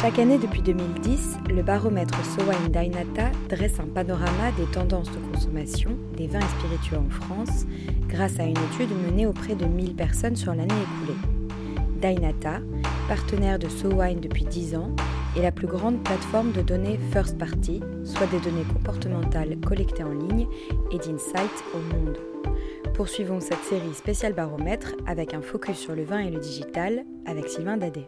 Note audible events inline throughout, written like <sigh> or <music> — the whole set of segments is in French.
Chaque année depuis 2010, le baromètre Sowine Dainata dresse un panorama des tendances de consommation des vins et spiritueux en France grâce à une étude menée auprès de 1000 personnes sur l'année écoulée. Dainata, partenaire de Sowine depuis 10 ans, est la plus grande plateforme de données first party, soit des données comportementales collectées en ligne et d'insights au monde. Poursuivons cette série spéciale baromètre avec un focus sur le vin et le digital avec Sylvain Dadé.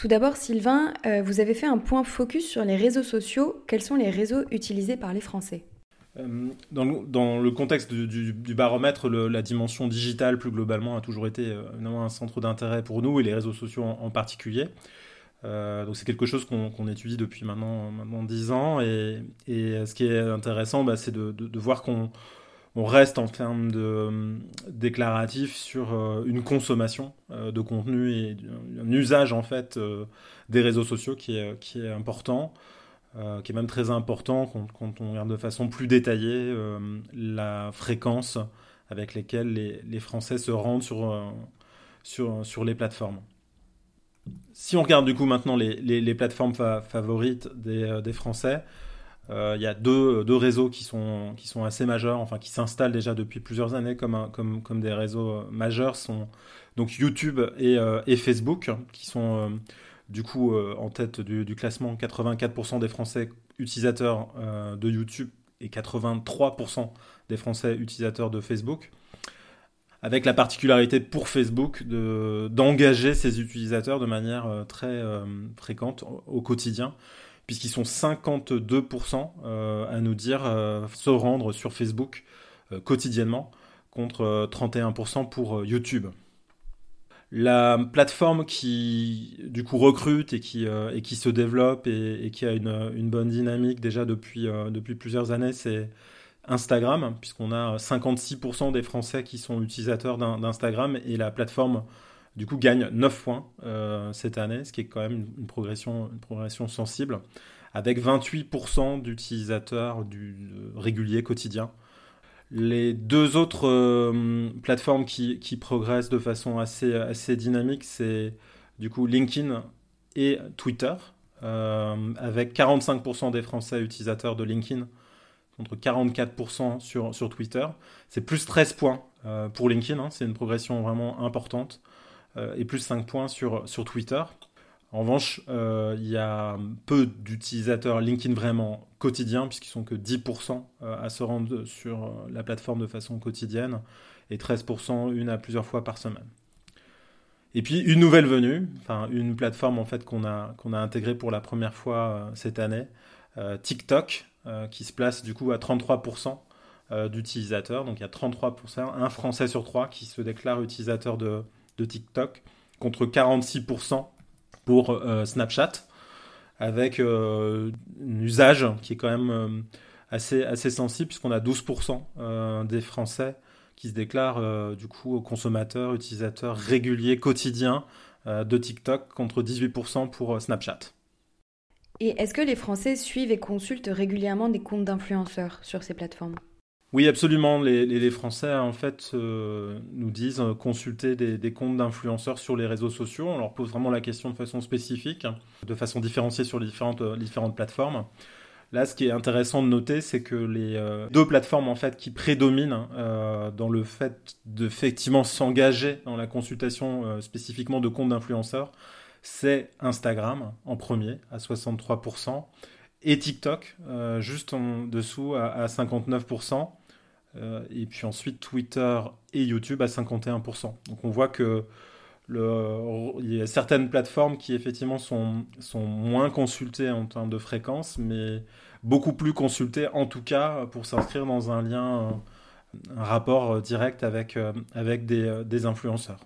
Tout d'abord, Sylvain, euh, vous avez fait un point focus sur les réseaux sociaux. Quels sont les réseaux utilisés par les Français? Euh, dans, le, contexte du, baromètre, la dimension digitale plus globalement a toujours été euh, un centre d'intérêt pour nous et les réseaux sociaux en, particulier. c'est quelque chose qu'on étudie depuis maintenant, maintenant 10 ans et, ce qui est intéressant, bah, c'est de, voir qu'on on reste en termes de euh, sur euh, une consommation euh, de contenu et un usage en fait des réseaux sociaux qui est, qui est important, qui est même très important quand, on regarde de façon plus détaillée la fréquence avec lesquelles les, Français se rendent sur, sur, sur les plateformes. Si on regarde du coup maintenant les, les, plateformes favorites des, des Français, il y a deux, deux, réseaux qui sont, qui sont assez majeurs, enfin qui s'installent déjà depuis plusieurs années comme, comme, comme des réseaux euh, majeurs, sont donc YouTube et, euh, et Facebook, qui sont du coup en tête du, du classement. 84% des Français utilisateurs de YouTube et 83% des Français utilisateurs de Facebook avec la particularité pour Facebook d'engager ses utilisateurs de manière très fréquente au quotidien puisqu'ils sont 52% euh, à nous dire euh, se rendre sur Facebook euh, quotidiennement, contre 31% pour YouTube. La plateforme qui du coup recrute et qui, se développe et, qui a une, une, bonne dynamique déjà depuis, depuis plusieurs années, c'est Instagram, puisqu'on a 56% des Français qui sont utilisateurs d'Instagram et la plateforme du coup gagne 9 points euh, cette année, ce qui est quand même une, progression, une progression sensible, avec 28% d'utilisateurs du régulier quotidien. Les deux autres euh, plateformes qui, qui, progressent de façon assez, assez dynamique, c'est du coup LinkedIn et Twitter, euh, avec 45% des Français utilisateurs de LinkedIn contre 44% sur, sur Twitter. C'est plus 13 points pour LinkedIn, hein, c'est une progression vraiment importante. Euh, et plus 5 points sur, sur Twitter. En revanche, euh, il y a peu d'utilisateurs LinkedIn vraiment quotidiens, puisqu'ils sont que 10% euh, à se rendre sur la plateforme de façon quotidienne, et 13% une à plusieurs fois par semaine. Et puis une nouvelle venue, enfin une plateforme en fait qu'on a, qu'on a intégrée pour la première fois cette année, TikTok, qui se place du coup à 33% d'utilisateurs. Donc il y a 33%, un Français sur trois qui se déclare utilisateur de, de TikTok contre 46% pour euh, Snapchat, avec euh, un usage qui est quand même euh, assez, assez sensible, puisqu'on a 12% des Français qui se déclarent du coup consommateurs, utilisateurs réguliers, quotidiens de TikTok, contre 18% pour Snapchat. Et est-ce que les Français suivent et consultent régulièrement des comptes d'influenceurs sur ces plateformes? Oui, absolument. Les, Français, en fait, euh, nous disent euh, consulter des, comptes d'influenceurs sur les réseaux sociaux. On leur pose vraiment la question de façon spécifique, de façon différenciée sur les différentes, euh, différentes plateformes. Là, ce qui est intéressant de noter, c'est que les deux plateformes en fait qui prédominent dans le fait d'effectivement s'engager dans la consultation spécifiquement de comptes d'influenceurs, c'est Instagram en premier à 63% et TikTok juste en dessous à 59%. Euh, et puis ensuite Twitter et YouTube à 51%. Donc on voit que le, il y a certaines plateformes qui effectivement sont, sont moins consultées en termes de fréquence, mais beaucoup plus consultées en tout cas pour s'inscrire dans un lien, un rapport direct avec, euh, avec des, des influenceurs.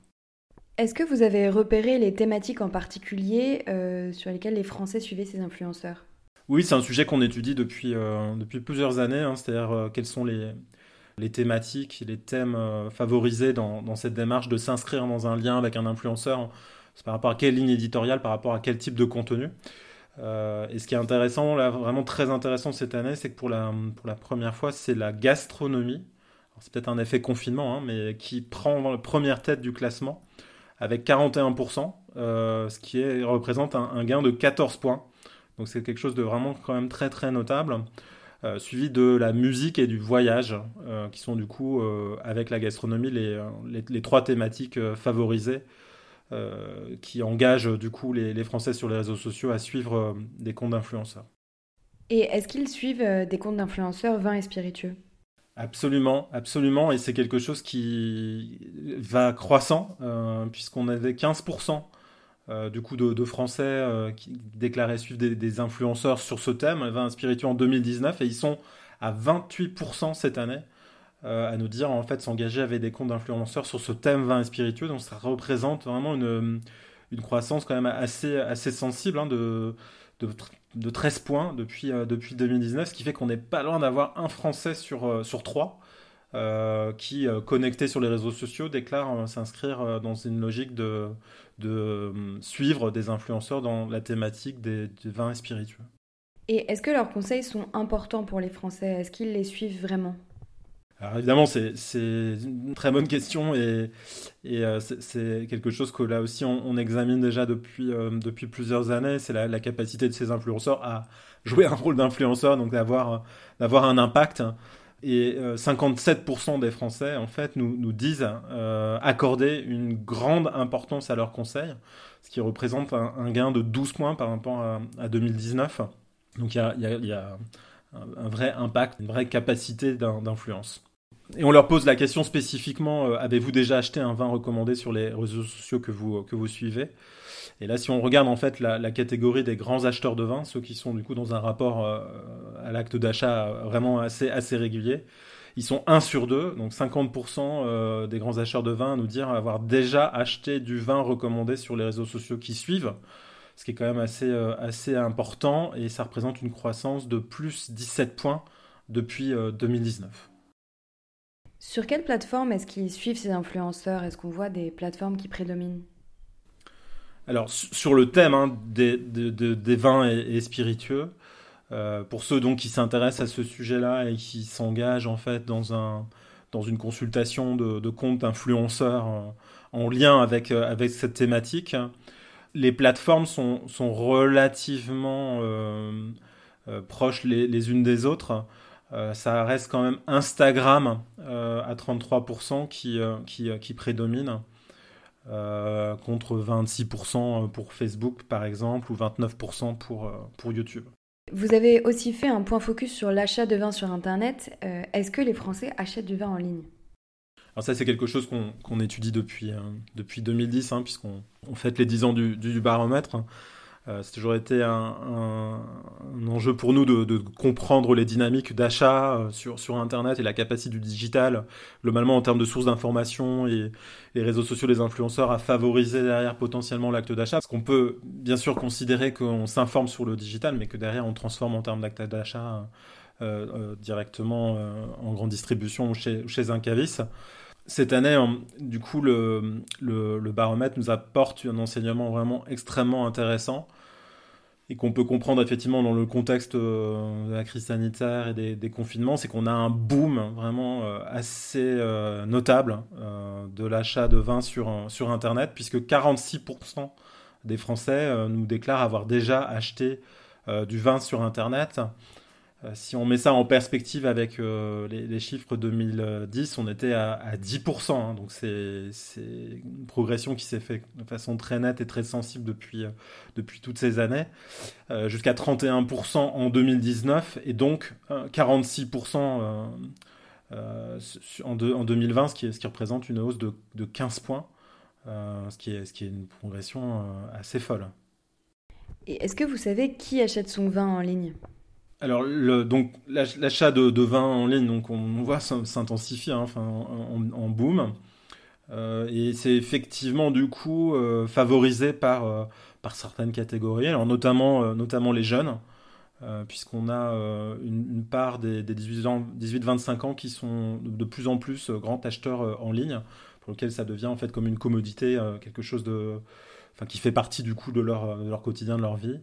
Est-ce que vous avez repéré les thématiques en particulier euh, sur lesquelles les Français suivaient ces influenceurs? Oui, c'est un sujet qu'on étudie depuis, depuis plusieurs années, hein, c'est-à-dire quels sont les, les thématiques, les thèmes favorisés dans, cette démarche de s'inscrire dans un lien avec un influenceur. C'est par rapport à quelle ligne éditoriale, par rapport à quel type de contenu. et ce qui est intéressant, vraiment très intéressant cette année, c'est que pour la, première fois, c'est la gastronomie. C'est peut-être un effet confinement, hein, mais qui prend la première tête du classement avec 41%, ce qui représente un, un, gain de 14 points donc c'est quelque chose de vraiment quand même très très notable. Euh, suivi de la musique et du voyage, euh, qui sont du coup, euh, avec la gastronomie, les, les, trois thématiques favorisées, qui engagent du coup les, les, Français sur les réseaux sociaux à suivre des comptes d'influenceurs. Et est-ce qu'ils suivent des comptes d'influenceurs vins et spiritueux? Absolument, absolument, et c'est quelque chose qui va croissant, puisqu'on avait 15% euh, du coup de, Français euh, qui déclaraient suivre des, influenceurs sur ce thème, vin spiritueux en 2019, et ils sont à 28% cette année euh, à nous dire en fait s'engager avec des comptes d'influenceurs sur ce thème vin spiritueux. Donc ça représente vraiment une, une croissance quand même assez, assez sensible hein, de, de, 13 points depuis, depuis 2019, ce qui fait qu'on n'est pas loin d'avoir un Français sur, sur 3 qui, connecté sur les réseaux sociaux, déclare s'inscrire dans une logique de, de euh, suivre des influenceurs dans la thématique des, vins et spiritueux. Et est-ce que leurs conseils sont importants pour les Français? Est-ce qu'ils les suivent vraiment? Alors évidemment, c'est une très bonne question et, et euh, c'est quelque chose que là aussi on, examine déjà depuis, euh, depuis plusieurs années. C'est la, capacité de ces influenceurs à jouer un rôle d'influenceur, donc d'avoir un impact. Et 57% euh, des Français, en fait, nous, nous disent euh, accorder une grande importance à leurs conseils, ce qui représente un, gain de 12 points par rapport à, 2019. Donc il y a, un, vrai impact, une vraie capacité d'influence. Et on leur pose la question spécifiquement, euh, avez-vous déjà acheté un vin recommandé sur les réseaux sociaux que vous, que vous suivez? Et là, si on regarde en fait la, catégorie des grands acheteurs de vin, ceux qui sont du coup dans un rapport euh, à l'acte d'achat vraiment assez, assez régulier, ils sont 1 sur 2, donc 50% euh, des grands acheteurs de vin nous dire avoir déjà acheté du vin recommandé sur les réseaux sociaux qui suivent, ce qui est quand même assez, euh, assez important. Et ça représente une croissance de plus 17 points depuis 2019. Sur quelle plateforme est-ce qu'ils suivent ces influenceurs? Est-ce qu'on voit des plateformes qui prédominent? Alors, sur le thème hein, des, vins et, spiritueux, euh, pour ceux donc qui s'intéressent à ce sujet-là et qui s'engagent en fait dans, un, dans une consultation de, comptes d'influenceurs euh, en lien avec, euh, avec cette thématique, les plateformes sont, relativement proches les, unes des autres. ça reste quand même Instagram à 33% qui, qui, qui prédomine. Euh, contre 26% pour Facebook par exemple ou 29% pour, euh, pour YouTube. Vous avez aussi fait un point focus sur l'achat de vin sur Internet. Euh, est-ce que les Français achètent du vin en ligne? Alors ça c'est quelque chose qu'on étudie depuis, depuis 2010 hein, puisqu'on on fête les 10 ans du, du baromètre. Euh, c'est toujours été un, enjeu pour nous de, comprendre les dynamiques d'achat euh, sur, sur Internet et la capacité du digital, globalement en termes de sources d'information et les réseaux sociaux, les influenceurs, à favoriser derrière potentiellement l'acte d'achat. Parce qu'on peut bien sûr considérer qu'on s'informe sur le digital, mais que derrière on transforme en termes d'acte d'achat euh, directement en grande distribution ou chez, chez un caviste cette année, du coup, le, le, baromètre nous apporte un enseignement vraiment extrêmement intéressant et qu'on peut comprendre effectivement dans le contexte euh, de la crise sanitaire et des, confinements, c'est qu'on a un boom vraiment euh, assez euh, notable de l'achat de vin sur, sur Internet, puisque 46% des Français nous déclarent avoir déjà acheté du vin sur Internet. Euh, si on met ça en perspective avec euh, les, chiffres 2010, on était à, 10%. Hein. donc c'est une progression qui s'est faite de façon très nette et très sensible depuis, euh, depuis toutes ces années, jusqu'à 31% en 2019 et donc 46% en, en, 2020, ce qui, représente une hausse de, de 15 points, ce qui est une progression assez folle. Et est-ce que vous savez qui achète son vin en ligne? Alors, donc l'achat de, vin en ligne, donc on, voit s'intensifier, hein, enfin, en, boom. Euh, et c'est effectivement du coup euh, favorisé par, euh, par certaines catégories, notamment les jeunes, puisqu'on a une, part des, 18-25 ans qui sont de, plus en plus grands acheteurs en ligne, pour lesquels ça devient en fait comme une commodité, quelque chose de, enfin, qui fait partie du coup de leur, leur quotidien, de leur vie.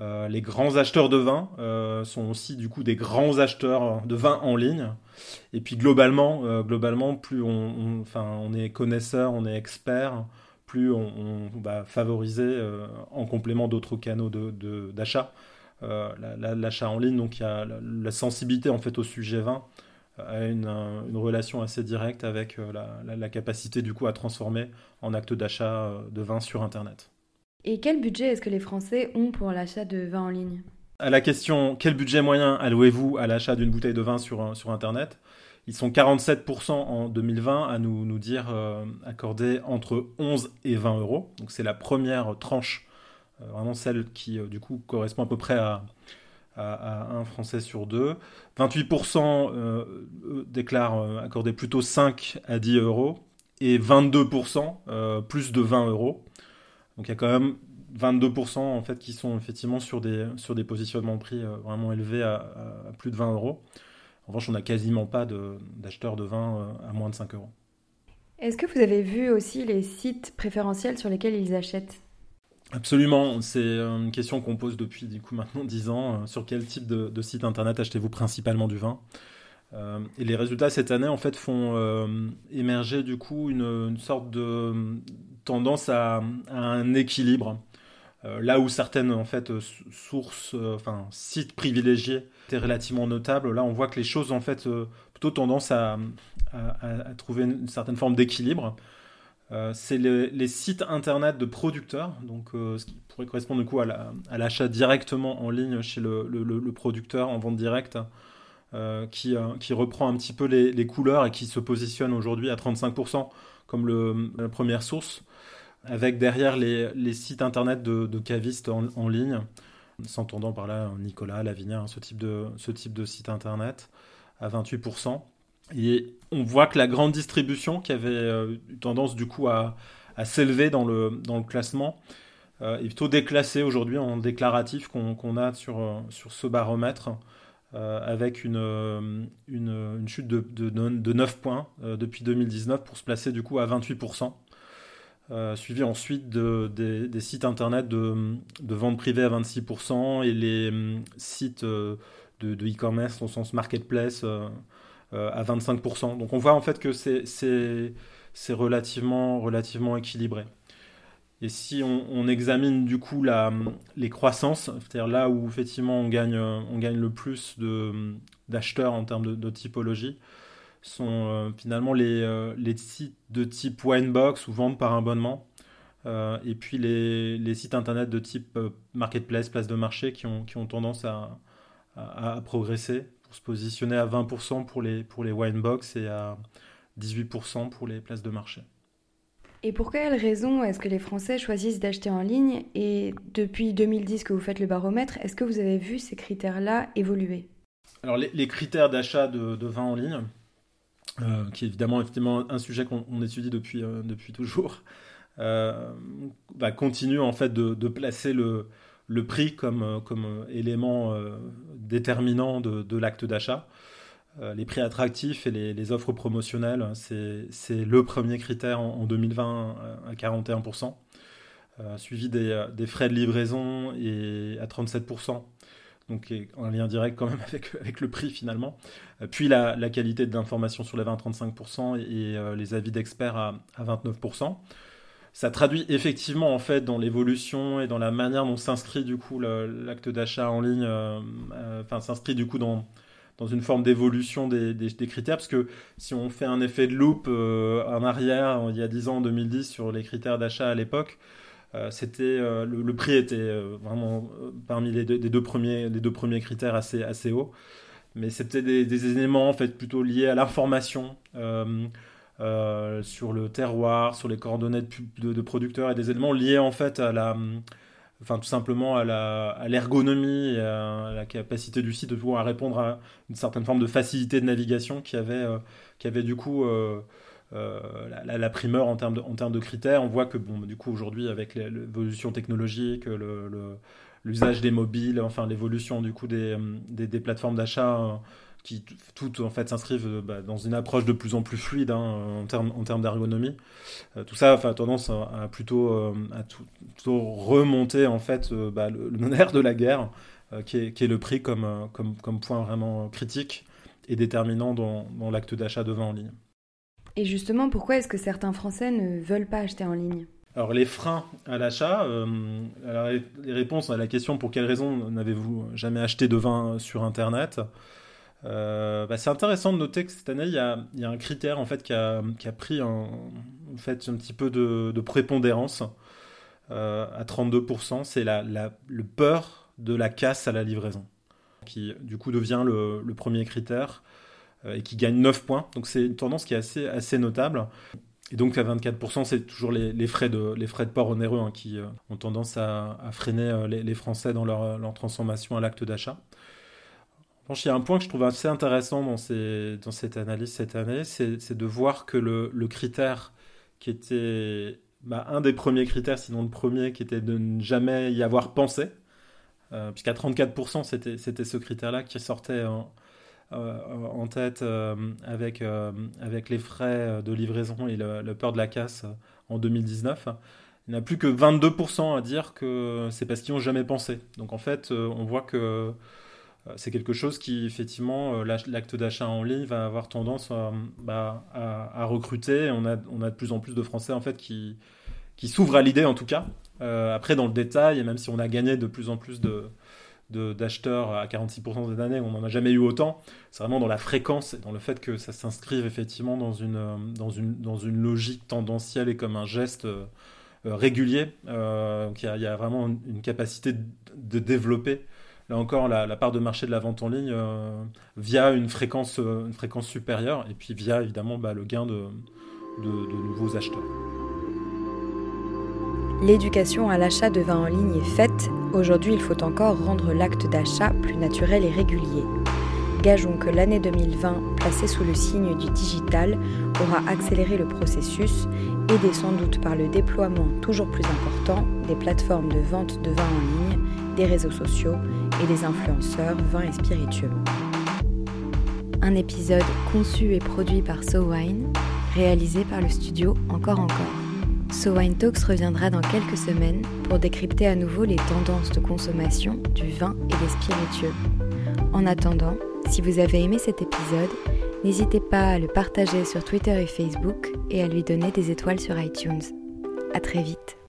Euh, les grands acheteurs de vin euh, sont aussi du coup des grands acheteurs de vin en ligne. Et puis globalement, euh, globalement, plus on, enfin, on est connaisseur, on est expert, plus on, va favoriser en complément d'autres canaux d'achat de, l'achat en ligne. Donc il y a la, sensibilité en fait au sujet vin a une, une relation assez directe avec la, la, capacité du coup à transformer en acte d'achat de vin sur Internet. Et quel budget est-ce que les Français ont pour l'achat de vin en ligne? À la question quel budget moyen allouez-vous à l'achat d'une bouteille de vin sur, sur Internet? Ils sont 47% en 2020 à nous, nous dire euh, accorder entre 11 et 20 euros. Donc c'est la première tranche, euh, vraiment celle qui euh, du coup correspond à peu près à, à, un Français sur deux. 28% déclarent accorder plutôt 5 à 10 euros et 22% plus de 20 euros. Donc il y a quand même 22% en fait qui sont effectivement sur des, sur des positionnements de prix euh, vraiment élevés à, plus de 20 euros. En revanche, on n'a quasiment pas d'acheteurs de, vin euh, à moins de 5 euros. Est-ce que vous avez vu aussi les sites préférentiels sur lesquels ils achètent? Absolument, c'est euh, une question qu'on pose depuis du coup maintenant 10 ans. Sur quel type de, site internet achetez-vous principalement du vin? Et les résultats cette année en fait font émerger du coup une, sorte de, tendance à, un équilibre. Euh, là où certaines en fait sources, euh, enfin sites privilégiés étaient relativement notables, là on voit que les choses en fait euh, plutôt tendance à, trouver une certaine forme d'équilibre. C'est les, sites internet de producteurs, donc ce qui pourrait correspondre du coup à l'achat directement en ligne chez le, producteur en vente directe, qui, qui, reprend un petit peu les, couleurs et qui se positionne aujourd'hui à 35% comme la première source avec derrière les, sites internet de, cavistes en, ligne, s'entendant par là Nicolas, Lavinia, ce, type de, ce type de site internet, à 28%. On voit que la grande distribution, qui avait euh, tendance du coup à, s'élever dans le, classement, euh, est plutôt déclassée aujourd'hui en déclaratif qu'on a sur, euh, sur ce baromètre. avec une, chute de, de, de 9 points depuis 2019 pour se placer du coup à 28%. Euh, suivi ensuite de, des, sites internet de, vente privée à 26% et les hum, sites de e-commerce au sens marketplace à 25%. Donc on voit en fait que c'est relativement, relativement équilibré. Et si on, examine du coup la, les croissances, c'est-à-dire là où effectivement on gagne, on gagne le plus d'acheteurs en termes de typologie, sont euh, finalement les, euh, les, sites de type Winebox ou vente par abonnement. Euh, et puis les, les, sites internet de type marketplace, place de marché, qui ont, qui ont tendance à, à, progresser pour se positionner à 20% pour les, pour les Winebox et à 18% pour les places de marché. Et pour quelles raisons est-ce que les Français choisissent d'acheter en ligne Et depuis 2010 que vous faites le baromètre, est-ce que vous avez vu ces critères-là évoluer? Alors les, les critères d'achat de, de, vin en ligne, euh, qui est évidemment, effectivement un sujet qu'on étudie depuis, euh, depuis toujours, euh, bah, continue en fait de, placer le, le, prix comme, comme élément déterminant de, de l'acte d'achat. les prix attractifs et les, offres promotionnelles, c'est le premier critère en, en 2020 à 41%, suivi des, des, frais de livraison et à 37% donc en lien direct quand même <laughs> avec, avec le prix finalement. Euh, puis la, qualité de l'information sur les vins 35% et, euh, les avis d'experts à, 29%. Ça traduit effectivement en fait dans l'évolution et dans la manière dont s'inscrit du coup l'acte d'achat en ligne, euh, enfin s'inscrit du coup dans, dans une forme d'évolution des, critères, parce que si on fait un effet de loop en arrière, il y a 10 ans, en 2010, sur les critères d'achat à l'époque, euh, c'était euh, le, prix était euh, vraiment parmi les deux, premiers, les deux premiers critères assez, assez hauts. Mais c'était des, des, éléments en fait plutôt liés à l'information. Sur le terroir, sur les coordonnées de, producteurs et des éléments liés en fait à la, enfin tout simplement à l'ergonomie et à la capacité du site de pouvoir répondre à une certaine forme de facilité de navigation qui avait, qui avait du coup euh, la, primeur en termes, de, en termes de critères. On voit que bon, du coup aujourd'hui avec l'évolution technologique, le, l'usage des mobiles, enfin l'évolution du coup des, des, plateformes d'achat qui toutes en fait s'inscrivent bah, dans une approche de plus en plus fluide hein, en termes en termes d'ergonomie. tout ça a tendance à, plutôt à tout, remonter en fait bah, le, nerf de la guerre, qui est, qui, est, le prix comme, comme, comme point vraiment critique et déterminant dans, dans l'acte d'achat de vin en ligne. Et justement, pourquoi est-ce que certains Français ne veulent pas acheter en ligne? Alors les freins à l'achat, euh, les réponses à la question pour quelle raison n'avez-vous jamais acheté de vin sur Internet? Euh, bah, C'est intéressant de noter que cette année, il y a, un critère en fait, qui, a, pris un, fait, un petit peu de, prépondérance euh, à 32%. C'est la, le peur de la casse à la livraison, qui du coup devient le, premier critère. Euh, et qui gagne 9 points. Donc c'est une tendance qui est assez, notable. Et donc à 24%, c'est toujours les, frais de, les frais de port onéreux hein, qui ont tendance à, freiner les, Français dans leur transformation à l'acte d'achat. Il y a un point que je trouve assez intéressant dans, cette analyse cette année, c'est de voir que le, critère qui était bah, un des premiers critères, sinon le premier, qui était de ne jamais y avoir pensé, euh, puisqu'à 34%, c'était ce critère-là qui sortait en, euh, tête euh, avec, euh, avec les frais de livraison et le, peur de la casse en 2019. Il n'y a plus que 22% à dire que c'est parce qu'ils n'ont jamais pensé. Donc en fait, on voit que c'est quelque chose qui, effectivement, l'acte d'achat en ligne va avoir tendance bah, à, recruter. On a, de plus en plus de Français en fait qui, s'ouvrent à l'idée, en tout cas. après, dans le détail, et même si on a gagné de plus en plus de, d'acheteurs à 46% des années, on n'en a jamais eu autant. C'est vraiment dans la fréquence et dans le fait que ça s'inscrive effectivement dans une, euh, logique tendancielle et comme un geste euh, euh, régulier. il y, a vraiment une capacité de, développer, là encore, la, part de marché de la vente en ligne via une fréquence, une fréquence supérieure et puis via évidemment bah, le gain de, de, de nouveaux acheteurs. L'éducation à l'achat de vin en ligne est faite, aujourd'hui il faut encore rendre l'acte d'achat plus naturel et régulier. Gageons que l'année 2020, placée sous le signe du digital, aura accéléré le processus, aidé sans doute par le déploiement toujours plus important des plateformes de vente de vin en ligne, des réseaux sociaux et des influenceurs vins et spiritueux. Un épisode conçu et produit par SoWine, réalisé par le studio Encore Encore. So Wine Talks reviendra dans quelques semaines pour décrypter à nouveau les tendances de consommation du vin et des spiritueux. En attendant, si vous avez aimé cet épisode, n'hésitez pas à le partager sur Twitter et Facebook et à lui donner des étoiles sur iTunes. À très vite.